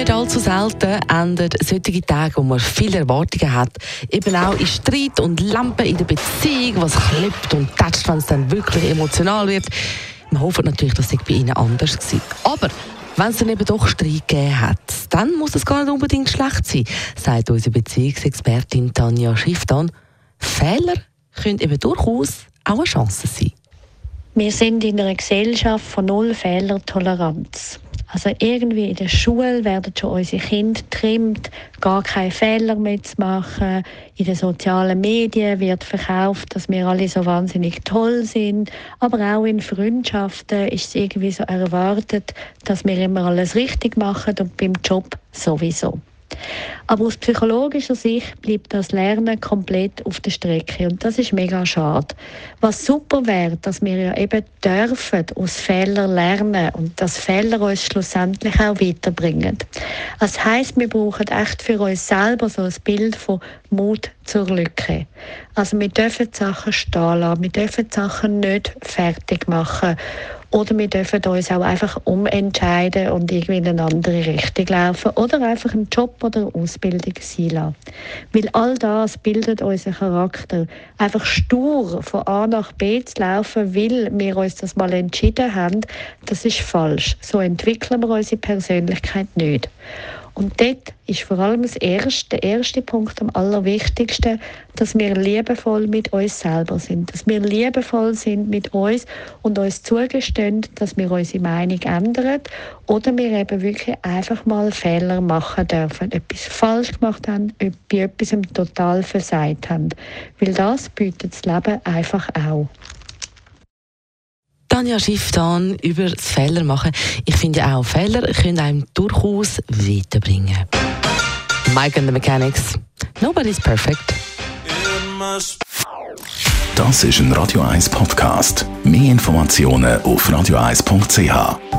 nicht allzu selten enden solche Tage, wo man viele Erwartungen hat, eben auch in Streit und Lampen in der Beziehung, was klippt und tätscht, wenn es dann wirklich emotional wird. Man hofft natürlich, dass es bei Ihnen anders war. Aber wenn es dann eben doch Streit gegeben hat, dann muss es gar nicht unbedingt schlecht sein, sagt unsere Beziehungsexpertin Tanja Schifftan. Fehler können eben durchaus auch eine Chance sein. Wir sind in einer Gesellschaft von null Fehlertoleranz. Also irgendwie in der Schule werden schon unsere Kinder getrimmt, gar keine Fehler mehr zu machen. In den sozialen Medien wird verkauft, dass wir alle so wahnsinnig toll sind. Aber auch in Freundschaften ist es irgendwie so erwartet, dass wir immer alles richtig machen und beim Job sowieso. Aber aus psychologischer Sicht bleibt das Lernen komplett auf der Strecke und das ist mega schade. Was super wäre, dass wir ja eben dürfen aus Fehlern lernen und dass Fehler uns schlussendlich auch weiterbringen. Das heißt, wir brauchen echt für uns selber so ein Bild von Mut zur Lücke. Also wir dürfen Sachen stehen lassen, wir dürfen Sachen nicht fertig machen oder wir dürfen uns auch einfach umentscheiden und irgendwie in eine andere Richtung laufen oder einfach einen Job oder eine Ausbildung sein lassen. Weil all das bildet unseren Charakter. Einfach stur von A nach B zu laufen, weil wir uns das mal entschieden haben, das ist falsch. So entwickeln wir unsere Persönlichkeit nicht. Und dort ist vor allem das erste, der erste Punkt am allerwichtigsten, dass wir liebevoll mit uns selber sind. Dass wir liebevoll sind mit uns und uns zugestehen, dass wir unsere Meinung ändern oder wir eben wirklich einfach mal Fehler machen dürfen, etwas falsch gemacht haben, bei etwas total versagt haben. Weil das bietet das Leben einfach auch. Tanja Schifftan über das Fehler machen. Ich finde auch, Fehler können einem durchaus weiterbringen. Mike and the Mechanics. Nobody's perfect. Das ist ein Radio 1 Podcast. Mehr Informationen auf radio1.ch.